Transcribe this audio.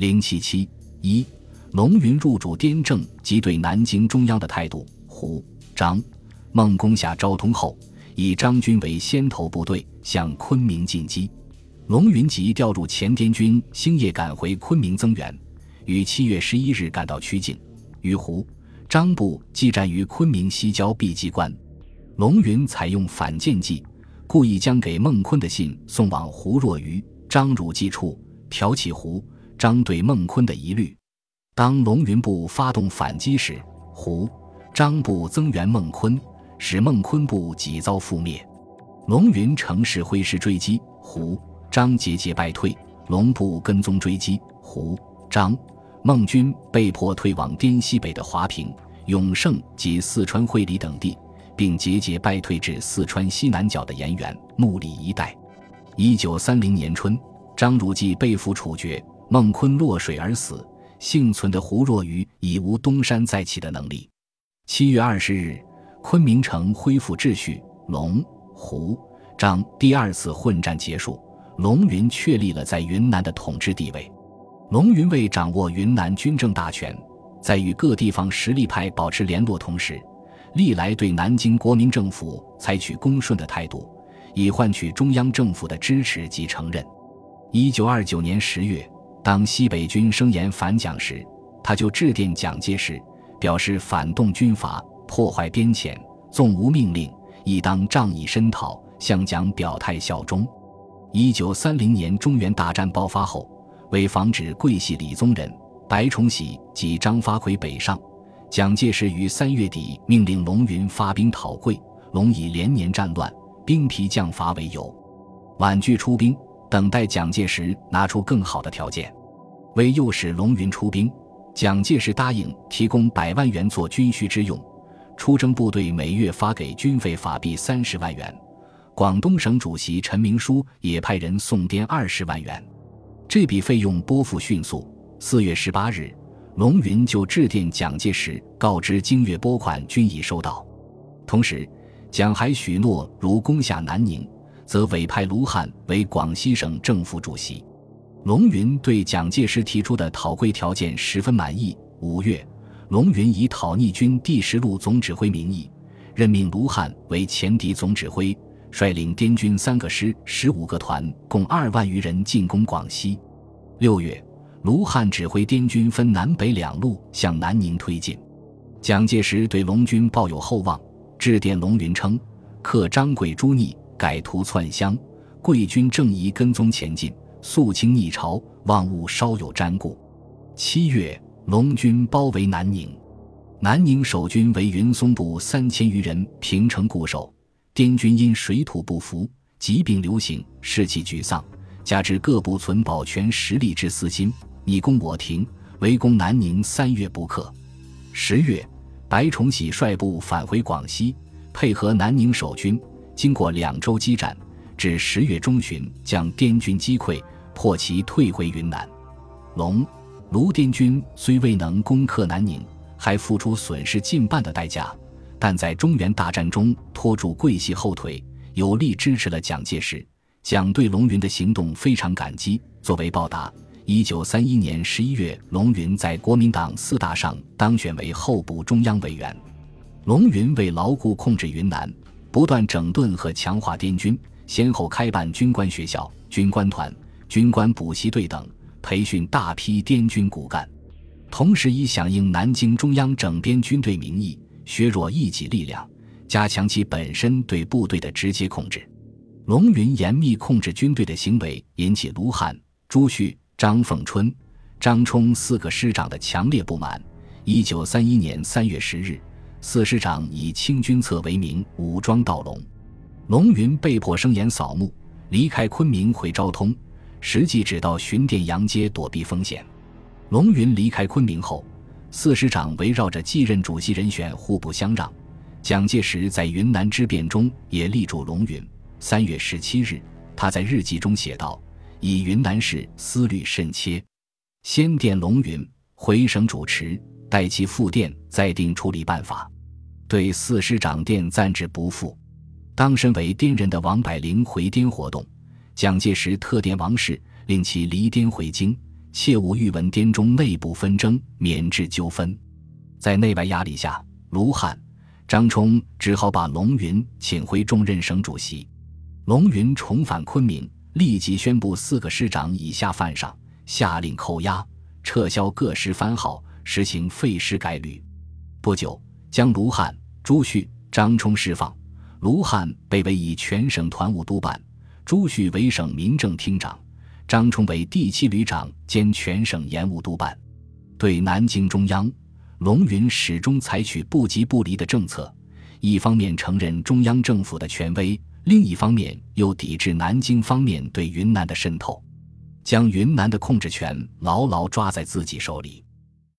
零七七一，龙云入主滇政及对南京中央的态度。胡、张、孟攻下昭通后，以张军为先头部队向昆明进击。龙云即调入前滇军，星夜赶回昆明增援，于七月十一日赶到曲靖，与胡、张部激战于昆明西郊碧鸡关。龙云采用反间计，故意将给孟坤的信送往胡若愚、张汝济处，挑起胡、张对孟坤的疑虑。当龙云部发动反击时，胡、张部增援孟坤，使孟坤部几遭覆灭。龙云乘势挥师追击，胡、张节节败退，龙部跟踪追击，胡、张、孟军被迫退往滇西北的华平、永胜及四川会理等地。并节节败退至四川西南角的盐源、木里一带。一九三零年春，张汝济被俘处决，孟坤落水而死。幸存的胡若愚已无东山再起的能力。七月二十日，昆明城恢复秩序，龙、胡、张第二次混战结束，龙云确立了在云南的统治地位。龙云为掌握云南军政大权，在与各地方实力派保持联络同时。历来对南京国民政府采取恭顺的态度，以换取中央政府的支持及承认。一九二九年十月，当西北军声言反蒋时，他就致电蒋介石，表示反动军阀破坏边遣，纵无命令，亦当仗义申讨，向蒋表态效忠。一九三零年中原大战爆发后，为防止桂系李宗仁、白崇禧及张发奎北上。蒋介石于三月底命令龙云发兵讨桂，龙以连年战乱、兵疲将乏为由，婉拒出兵，等待蒋介石拿出更好的条件。为诱使龙云出兵，蒋介石答应提供百万元做军需之用，出征部队每月发给军费法币三十万元。广东省主席陈明书也派人送滇二十万元，这笔费用拨付迅速。四月十八日。龙云就致电蒋介石，告知经月拨款均已收到。同时，蒋还许诺，如攻下南宁，则委派卢汉为广西省政府主席。龙云对蒋介石提出的讨桂条件十分满意。五月，龙云以讨逆军第十路总指挥名义，任命卢汉为前敌总指挥，率领滇军三个师、十五个团，共二万余人进攻广西。六月。卢汉指挥滇军分南北两路向南宁推进，蒋介石对龙军抱有厚望，致电龙云称：“克张贵诛逆，改图窜乡，贵军正宜跟踪前进，肃清逆朝，望勿稍有沾顾。”七月，龙军包围南宁，南宁守军为云松部三千余人平城固守，滇军因水土不服，疾病流行，士气沮丧，加之各部存保全实力之私心。你攻我停，围攻南宁三月不克。十月，白崇禧率部返回广西，配合南宁守军，经过两周激战，至十月中旬将滇军击溃，迫其退回云南。龙、卢滇军虽未能攻克南宁，还付出损失近半的代价，但在中原大战中拖住桂系后腿，有力支持了蒋介石。蒋对龙云的行动非常感激，作为报答。一九三一年十一月，龙云在国民党四大上当选为候补中央委员。龙云为牢固控制云南，不断整顿和强化滇军，先后开办军官学校、军官团、军官补习队等，培训大批滇军骨干。同时，以响应南京中央整编军队名义，削弱异己力量，加强其本身对部队的直接控制。龙云严密控制军队的行为，引起卢汉、朱旭。张凤春、张冲四个师长的强烈不满。一九三一年三月十日，四师长以清军策为名武装盗龙，龙云被迫声言扫墓，离开昆明回昭通，实际只到巡店阳街躲避风险。龙云离开昆明后，四师长围绕着继任主席人选互不相让。蒋介石在云南之变中也力助龙云。三月十七日，他在日记中写道。以云南事思虑甚切，先电龙云回省主持，待其复电再定处理办法。对四师长电暂置不复。当身为滇人的王柏龄回滇活动，蒋介石特电王氏，令其离滇回京，切勿欲闻滇中内部纷争，免致纠纷。在内外压力下，卢汉、张冲只好把龙云请回重任省主席。龙云重返昆明，立即宣布四个师长以下犯上，下令扣押、撤销各师番号，实行废师改旅。不久，将卢汉、朱旭、张冲释放。卢汉被委以全省团务督办，朱旭为省民政厅长，张冲为第七旅长兼全省盐务督办。对南京中央，龙云始终采取不急不离的政策，一方面承认中央政府的权威，另一方面又抵制南京方面对云南的渗透，将云南的控制权牢牢抓在自己手里。